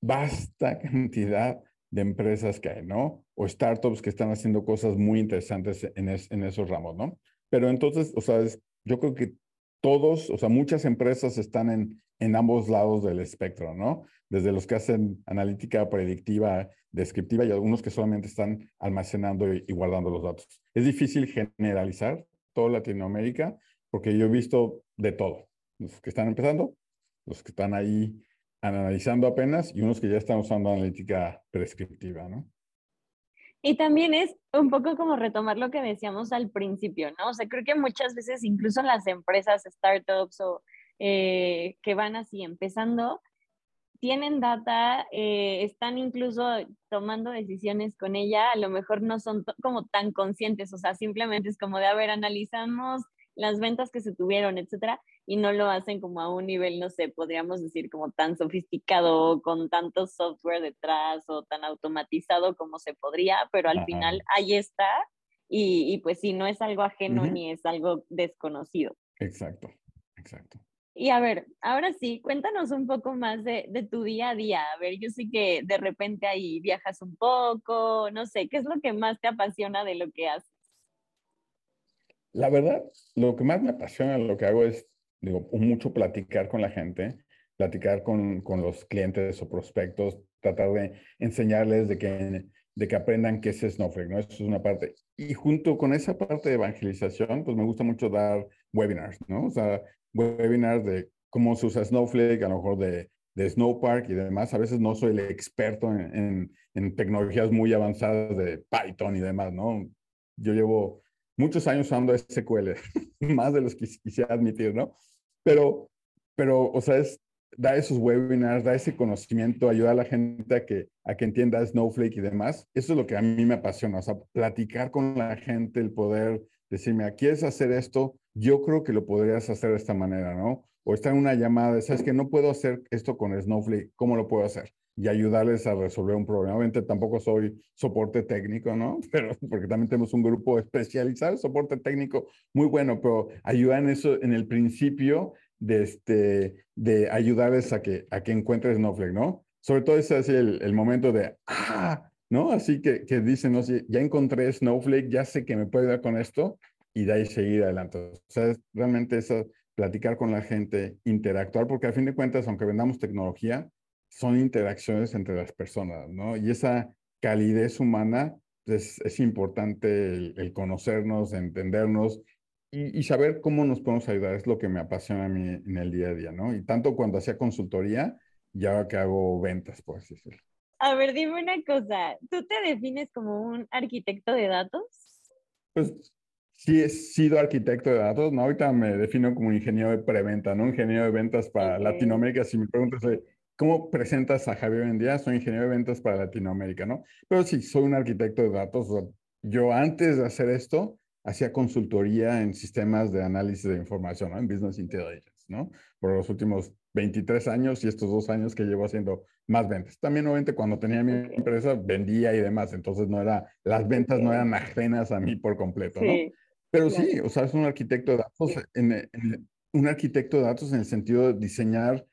vasta cantidad de empresas que hay, ¿no? O startups que están haciendo cosas muy interesantes en, en esos ramos, ¿no? Pero entonces, o sea, yo creo que todos, o sea, muchas empresas están en, en ambos lados del espectro, ¿no? Desde los que hacen analítica predictiva, descriptiva y algunos que solamente están almacenando y, guardando los datos. Es difícil generalizar toda Latinoamérica porque yo he visto de todo. Los que están empezando, los que están ahí analizando apenas y unos que ya están usando analítica prescriptiva, ¿no? Y también es un poco como retomar lo que decíamos al principio, ¿no? O sea, creo que muchas veces incluso las empresas, startups o eh, que van así empezando, tienen data, eh, están incluso tomando decisiones con ella, a lo mejor no son como tan conscientes, o sea, simplemente es como de, a ver, analizamos las ventas que se tuvieron, etcétera, y no lo hacen como a un nivel, no sé, podríamos decir como tan sofisticado, con tanto software detrás o tan automatizado como se podría, pero al final ahí está y, pues sí, no es algo ajeno ni es algo desconocido. Exacto, exacto. Y a ver, ahora sí, cuéntanos un poco más de, de, tu día a día. A ver, yo sé que de repente ahí viajas un poco, no sé, ¿qué es lo que más te apasiona de lo que haces? La verdad, lo que más me apasiona lo que hago es, digo, mucho platicar con la gente, platicar con, con los clientes o prospectos, tratar de enseñarles de que, de que aprendan qué es Snowflake, ¿no? Eso es una parte. Y junto con esa parte de evangelización, pues me gusta mucho dar webinars, ¿no? O sea, webinars de cómo se usa Snowflake, a lo mejor de, de Snowpark y demás. A veces no soy el experto en, en, en tecnologías muy avanzadas de Python y demás, ¿no? Yo llevo muchos años usando SQL, más de los que quisiera admitir, ¿no? Pero, pero, o sea, es, da esos webinars, da ese conocimiento, ayuda a la gente a que, a que entienda Snowflake y demás. Eso es lo que a mí me apasiona, o sea, platicar con la gente, el poder decirme, ¿quieres hacer esto? Yo creo que lo podrías hacer de esta manera, ¿no? O estar en una llamada, ¿sabes que no puedo hacer esto con Snowflake? ¿Cómo lo puedo hacer? Y ayudarles a resolver un problema. Obviamente tampoco soy soporte técnico, ¿no? Pero porque también tenemos un grupo especializado, soporte técnico muy bueno, pero ayuda en eso, en el principio de, este, de ayudarles a que, a que encuentres Snowflake, ¿no? Sobre todo ese es el, el momento de, ah, ¿no? Así que, que dicen, no sé, ya encontré Snowflake, ya sé que me puede ayudar con esto y de ahí seguir adelante. O sea, es realmente eso, platicar con la gente, interactuar, porque a fin de cuentas, aunque vendamos tecnología, son interacciones entre las personas, ¿no? Y esa calidez humana pues, es, importante el, conocernos, entendernos y, saber cómo nos podemos ayudar. Es lo que me apasiona a mí en el día a día, ¿no? Y tanto cuando hacía consultoría ya que hago ventas, por así decirlo. A ver, dime una cosa, ¿tú te defines como un arquitecto de datos? Pues sí he sido arquitecto de datos, ¿no? Ahorita me defino como ingeniero de preventa, ¿no? Ingeniero de ventas para Latinoamérica. Si me preguntas, ¿Cómo presentas a Javier en día? Soy ingeniero de ventas para Latinoamérica, ¿no? Pero sí, soy un arquitecto de datos. Yo antes de hacer esto, hacía consultoría en sistemas de análisis de información, ¿no? En Business Intelligence, ¿no? Por los últimos 23 años y estos dos años que llevo haciendo más ventas. También, obviamente, cuando tenía mi empresa, vendía y demás. Entonces, no era, las ventas no eran ajenas a mí por completo, ¿no? Pero sí, o sea, es un arquitecto de datos, en, un arquitecto de datos en el sentido de diseñar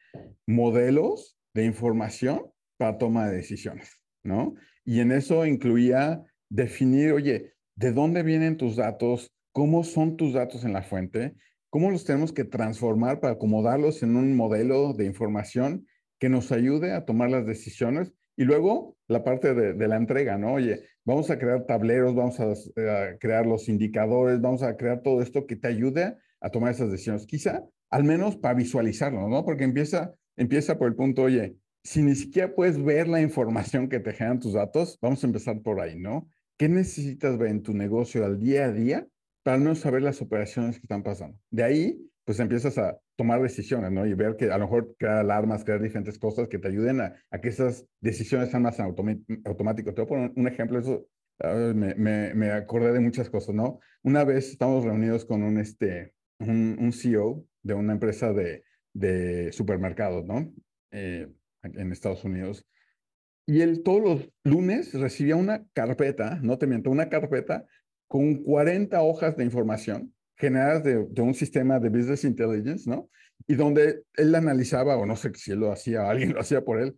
modelos de información para toma de decisiones, ¿no? Y en eso incluía definir, oye, ¿de dónde vienen tus datos? ¿Cómo son tus datos en la fuente? ¿Cómo los tenemos que transformar para acomodarlos en un modelo de información que nos ayude a tomar las decisiones? Y luego la parte de, la entrega, ¿no? Oye, vamos a crear tableros, vamos a, a, crear los indicadores, vamos a crear todo esto que te ayude a tomar esas decisiones. Quizá al menos para visualizarlo, ¿no? Porque empieza, empieza por el punto, oye, si ni siquiera puedes ver la información que te generan tus datos, vamos a empezar por ahí, ¿no? ¿Qué necesitas ver en tu negocio al día a día para al menos saber las operaciones que están pasando? De ahí, pues empiezas a tomar decisiones, ¿no? Y ver que a lo mejor crear alarmas, crear diferentes cosas que te ayuden a, que esas decisiones sean más automáticas. Te voy a poner un ejemplo, eso me, me, me, acordé de muchas cosas, ¿no? Una vez estamos reunidos con un, este, un, un CEO de una empresa de, de supermercados, ¿no? Eh, en Estados Unidos. Y él todos los lunes recibía una carpeta, no te miento, una carpeta con 40 hojas de información generadas de, de, un sistema de business intelligence, ¿no? Y donde él analizaba, o no sé si él lo hacía, alguien lo hacía por él,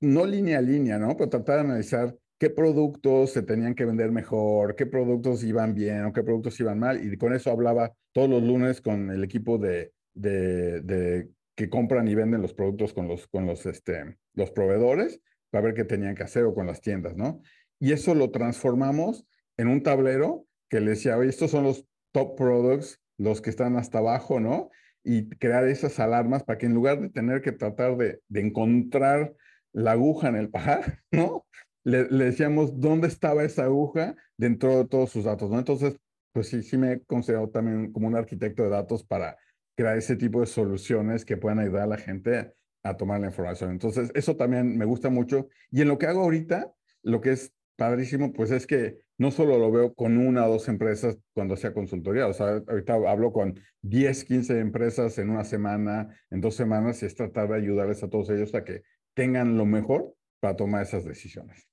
no línea a línea, ¿no? Pero tratar de analizar qué productos se tenían que vender mejor, qué productos iban bien o qué productos iban mal. Y con eso hablaba todos los lunes con el equipo de, de, que compran y venden los productos con los, con los, este, los proveedores para ver qué tenían que hacer o con las tiendas, ¿no? Y eso lo transformamos en un tablero que le decía, oye, estos son los top products, los que están hasta abajo, ¿no? Y crear esas alarmas para que en lugar de tener que tratar de, de encontrar la aguja en el pajar, ¿no? Le, decíamos dónde estaba esa aguja dentro de todos sus datos, ¿no? Entonces, pues sí, sí me he considerado también como un arquitecto de datos para crear ese tipo de soluciones que puedan ayudar a la gente a tomar la información. Entonces, eso también me gusta mucho. Y en lo que hago ahorita, lo que es padrísimo, pues es que no solo lo veo con una o dos empresas cuando sea consultoría, o sea, ahorita hablo con 10, 15 empresas en una semana, en dos semanas, y es tratar de ayudarles a todos ellos a que tengan lo mejor para tomar esas decisiones.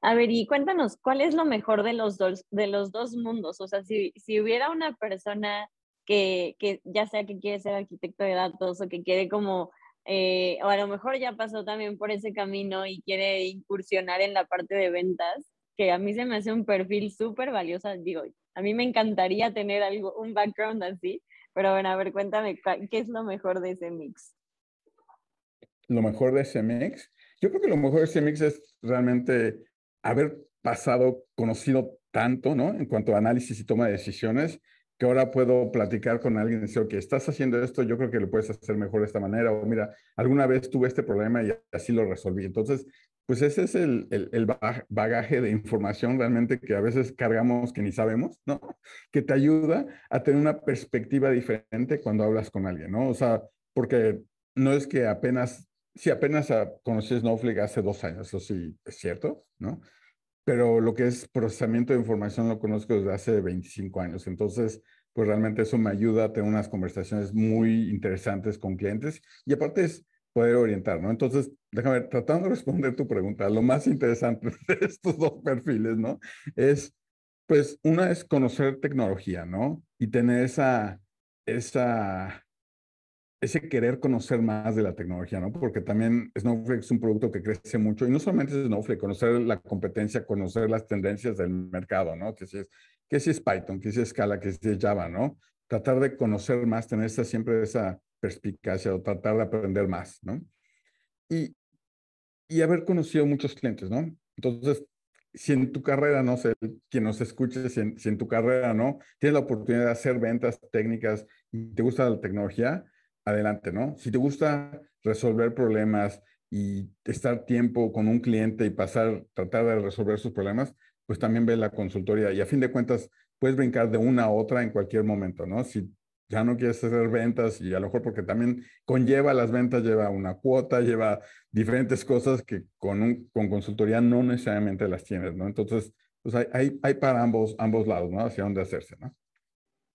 A ver, y cuéntanos, ¿cuál es lo mejor de los dos, de los dos mundos? O sea, si, si hubiera una persona que, que, ya sea que quiere ser arquitecto de datos o que quiere como, eh, o a lo mejor ya pasó también por ese camino y quiere incursionar en la parte de ventas, que a mí se me hace un perfil súper valioso, digo, a mí me encantaría tener algo, un background así, pero bueno, a ver, cuéntame, ¿qué es lo mejor de ese mix? Lo mejor de ese mix, yo creo que lo mejor de ese mix es realmente haber pasado, conocido tanto, ¿no? En cuanto a análisis y toma de decisiones, que ahora puedo platicar con alguien y decir, ok, estás haciendo esto, yo creo que lo puedes hacer mejor de esta manera, o mira, alguna vez tuve este problema y así lo resolví. Entonces, pues ese es el, el, bagaje de información realmente que a veces cargamos que ni sabemos, ¿no? Que te ayuda a tener una perspectiva diferente cuando hablas con alguien, ¿no? O sea, porque no es que apenas sí, apenas conocí Snowflake hace dos años, eso sí es cierto, ¿no? Pero lo que es procesamiento de información lo conozco desde hace 25 años. Entonces, pues realmente eso me ayuda a tener unas conversaciones muy interesantes con clientes y aparte es poder orientar, ¿no? Entonces, déjame, tratando de responder tu pregunta, lo más interesante de estos dos perfiles, ¿no? Es, pues, una es conocer tecnología, ¿no? Y tener esa, esa ese querer conocer más de la tecnología, ¿no? Porque también Snowflake es un producto que crece mucho y no solamente es Snowflake, conocer la competencia, conocer las tendencias del mercado, ¿no? Que si es, que si es Python, que si es Scala, que si es Java, ¿no? Tratar de conocer más, tener esa, siempre esa perspicacia o tratar de aprender más, ¿no? Y, y haber conocido muchos clientes, ¿no? Entonces, si en tu carrera, no sé, quien nos escuche, si en, si en tu carrera, ¿no? Tienes la oportunidad de hacer ventas técnicas y te gusta la tecnología, adelante, ¿no? Si te gusta resolver problemas y estar tiempo con un cliente y pasar, tratar de resolver sus problemas, pues también ve la consultoría y a fin de cuentas puedes brincar de una a otra en cualquier momento, ¿no? Si ya no quieres hacer ventas y a lo mejor porque también conlleva las ventas, lleva una cuota, lleva diferentes cosas que con, un, con consultoría no necesariamente las tienes, ¿no? Entonces, pues hay, hay, hay para ambos, ambos lados, ¿no? Hacia dónde hacerse, ¿no?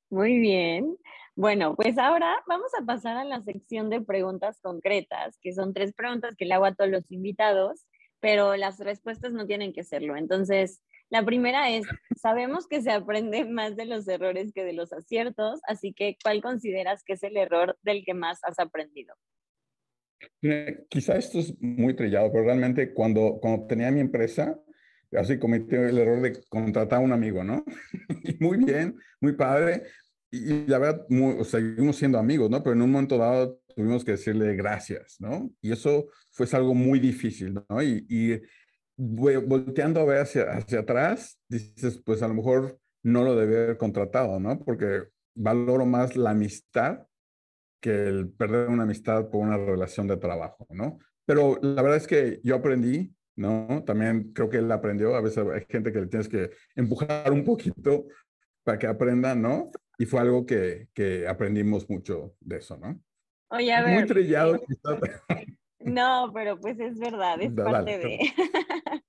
Muy bien. Bueno, pues ahora vamos a pasar a la sección de preguntas concretas, que son tres preguntas que le hago a todos los invitados, pero las respuestas no tienen que serlo. Entonces, la primera es, sabemos que se aprende más de los errores que de los aciertos, así que ¿cuál consideras que es el error del que más has aprendido? Quizá esto es muy trillado, pero realmente cuando, cuando tenía mi empresa, así cometí el error de contratar a un amigo, ¿no? muy bien, muy padre, y, la verdad, seguimos siendo amigos, ¿no? Pero en un momento dado tuvimos que decirle gracias, ¿no? Y eso fue algo muy difícil, ¿no? Y, y volteando a ver hacia, hacia atrás, dices, pues a lo mejor no lo debía haber contratado, ¿no? Porque valoro más la amistad que el perder una amistad por una relación de trabajo, ¿no? Pero la verdad es que yo aprendí, ¿no? También creo que él aprendió, a veces hay gente que le tienes que empujar un poquito para que aprenda, ¿no? Y fue algo que, que aprendimos mucho de eso, ¿no? Oye, a ver. Muy trillado. No, pero pues es verdad, es parte de...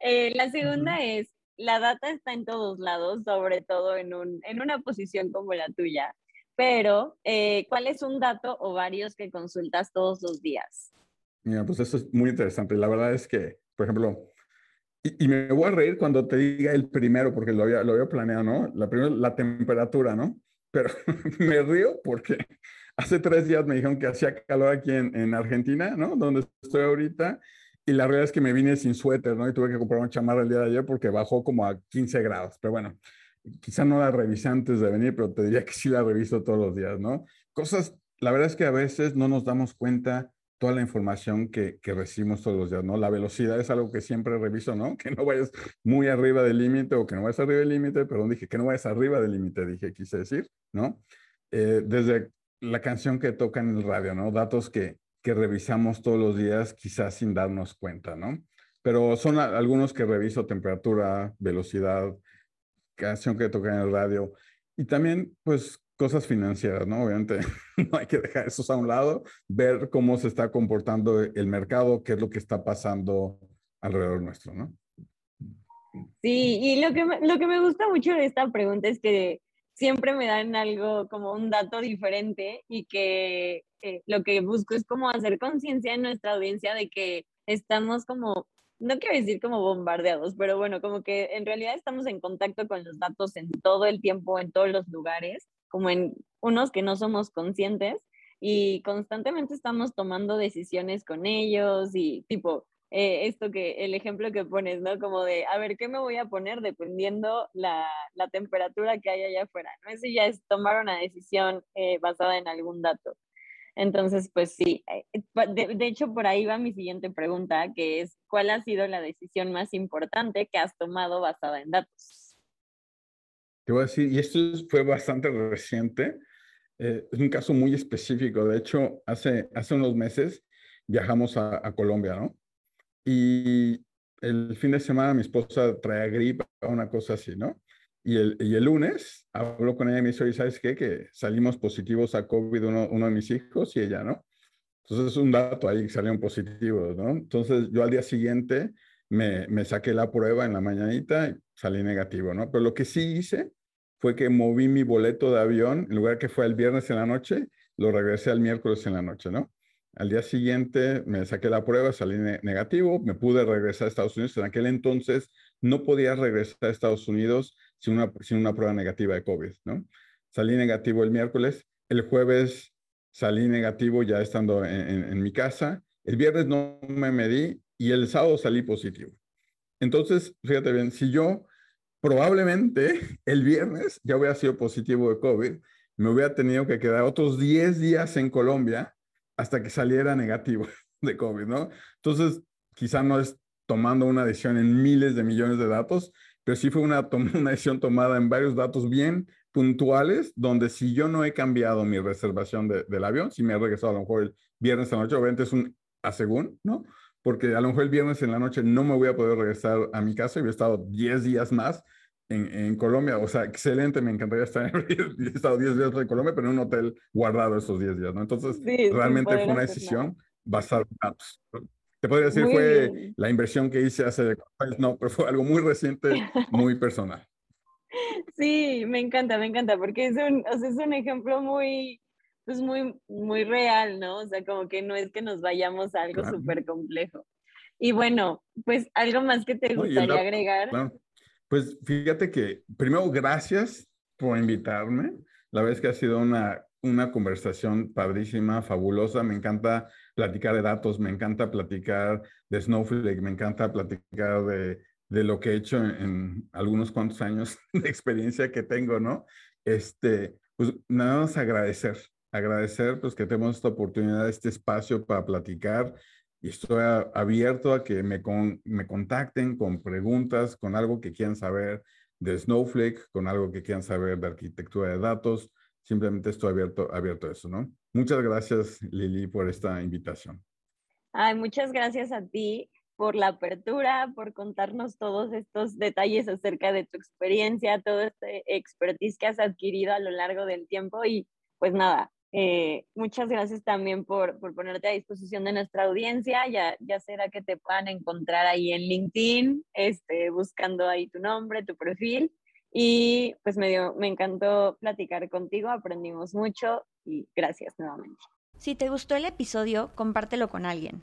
eh, la segunda es, la data está en todos lados, sobre todo en, un, en una posición como la tuya, pero eh, ¿cuál es un dato o varios que consultas todos los días? Mira, pues eso es muy interesante. La verdad es que, por ejemplo, y, me voy a reír cuando te diga el primero, porque lo había, lo había planeado, ¿no? La primera, la temperatura, ¿no? Pero me río porque hace tres días me dijeron que hacía calor aquí en, en, Argentina, ¿no? Donde estoy ahorita. Y la realidad es que me vine sin suéter, ¿no? Y tuve que comprar una chamarra el día de ayer porque bajó como a 15 grados. Pero bueno, quizá no la revisé antes de venir, pero te diría que sí la reviso todos los días, ¿no? cosas, la verdad es que a veces no nos damos cuenta toda la información que, que, recibimos todos los días, ¿no? La velocidad es algo que siempre reviso, ¿no? Que no vayas muy arriba del límite o que no vayas arriba del límite, perdón, dije que no vayas arriba del límite, dije, quise decir, ¿no? Eh, desde la canción que toca en el radio, ¿no? Datos que, que revisamos todos los días, quizás sin darnos cuenta, ¿no? Pero son algunos que reviso temperatura, velocidad, canción que toca en el radio y también, pues, cosas financieras, ¿no? Obviamente no hay que dejar eso a un lado, ver cómo se está comportando el mercado, qué es lo que está pasando alrededor nuestro, ¿no? Sí, y lo que, lo que me gusta mucho de esta pregunta es que siempre me dan algo como un dato diferente y que eh, lo que busco es como hacer conciencia en nuestra audiencia de que estamos como, no quiero decir como bombardeados, pero bueno, como que en realidad estamos en contacto con los datos en todo el tiempo, en todos los lugares como en unos que no somos conscientes y constantemente estamos tomando decisiones con ellos y tipo, eh, esto que el ejemplo que pones, ¿no? Como de, a ver, ¿qué me voy a poner dependiendo la, la temperatura que hay allá afuera? ¿no? Eso ya es tomar una decisión eh, basada en algún dato. Entonces, pues sí, eh, de, de, hecho por ahí va mi siguiente pregunta, que es, ¿cuál ha sido la decisión más importante que has tomado basada en datos? Te voy a decir, y esto fue bastante reciente, eh, es un caso muy específico. De hecho, hace, hace unos meses viajamos a, Colombia, ¿no? Y el fin de semana mi esposa trae gripe, una cosa así, ¿no? Y el, y el lunes hablo con ella y me dice, ¿sabes qué? Que salimos positivos a COVID uno, uno de mis hijos y ella, ¿no? Entonces es un dato ahí que salieron positivos, ¿no? Entonces yo al día siguiente me, me saqué la prueba en la mañanita y salí negativo, ¿no? Pero lo que sí hice fue que moví mi boleto de avión, en lugar que fue el viernes en la noche, lo regresé al miércoles en la noche, ¿no? Al día siguiente me saqué la prueba, salí negativo, me pude regresar a Estados Unidos. En aquel entonces no podía regresar a Estados Unidos sin una, sin una prueba negativa de COVID, ¿no? Salí negativo el miércoles, el jueves salí negativo ya estando en mi casa, el viernes no me medí y el sábado salí positivo. Entonces, fíjate bien, si yo probablemente el viernes ya hubiera sido positivo de COVID, me hubiera tenido que quedar otros 10 días en Colombia hasta que saliera negativo de COVID, ¿no? Entonces, quizá no es tomando una decisión en miles de millones de datos, pero sí fue una, una decisión tomada en varios datos bien puntuales, donde si yo no he cambiado mi reservación del avión, si me he regresado a lo mejor el viernes a la noche, obviamente es un asegún, ¿no? Porque a lo mejor el viernes en la noche no me voy a poder regresar a mi casa y he estado 10 días más en, en, Colombia. O sea, excelente, me encantaría estar en, he estado 10 días en Colombia, pero en un hotel guardado esos 10 días, ¿no? Entonces, realmente fue una decisión basada en datos. Te podría decir, fue la inversión que hice hace, no, pero fue algo muy reciente, muy personal. Sí, me encanta, me encanta, porque es un, o sea, es un ejemplo muy, es muy, muy real, ¿no? O sea, como que no es que nos vayamos a algo súper complejo. Y bueno, pues algo más que te gustaría agregar. Pues fíjate que, primero, gracias por invitarme. La verdad es que ha sido una, una conversación padrísima, fabulosa. Me encanta platicar de datos, me encanta platicar de Snowflake, me encanta platicar de, de lo que he hecho en, en, algunos cuantos años de experiencia que tengo, ¿no? Este, pues nada más agradecer, agradecer pues que tenemos esta oportunidad, este espacio para platicar y estoy abierto a que me, me contacten con preguntas, con algo que quieran saber de Snowflake, con algo que quieran saber de arquitectura de datos. Simplemente estoy abierto, abierto a eso, ¿no? Muchas gracias, Lili, por esta invitación. Ay, muchas gracias a ti por la apertura, por contarnos todos estos detalles acerca de tu experiencia, todo este expertise que has adquirido a lo largo del tiempo y pues nada, eh, muchas gracias también por, por, ponerte a disposición de nuestra audiencia. Ya, ya será que te puedan encontrar ahí en LinkedIn, este, buscando ahí tu nombre, tu perfil. Y pues me, dio, me encantó platicar contigo, aprendimos mucho y gracias nuevamente. Si te gustó el episodio, compártelo con alguien.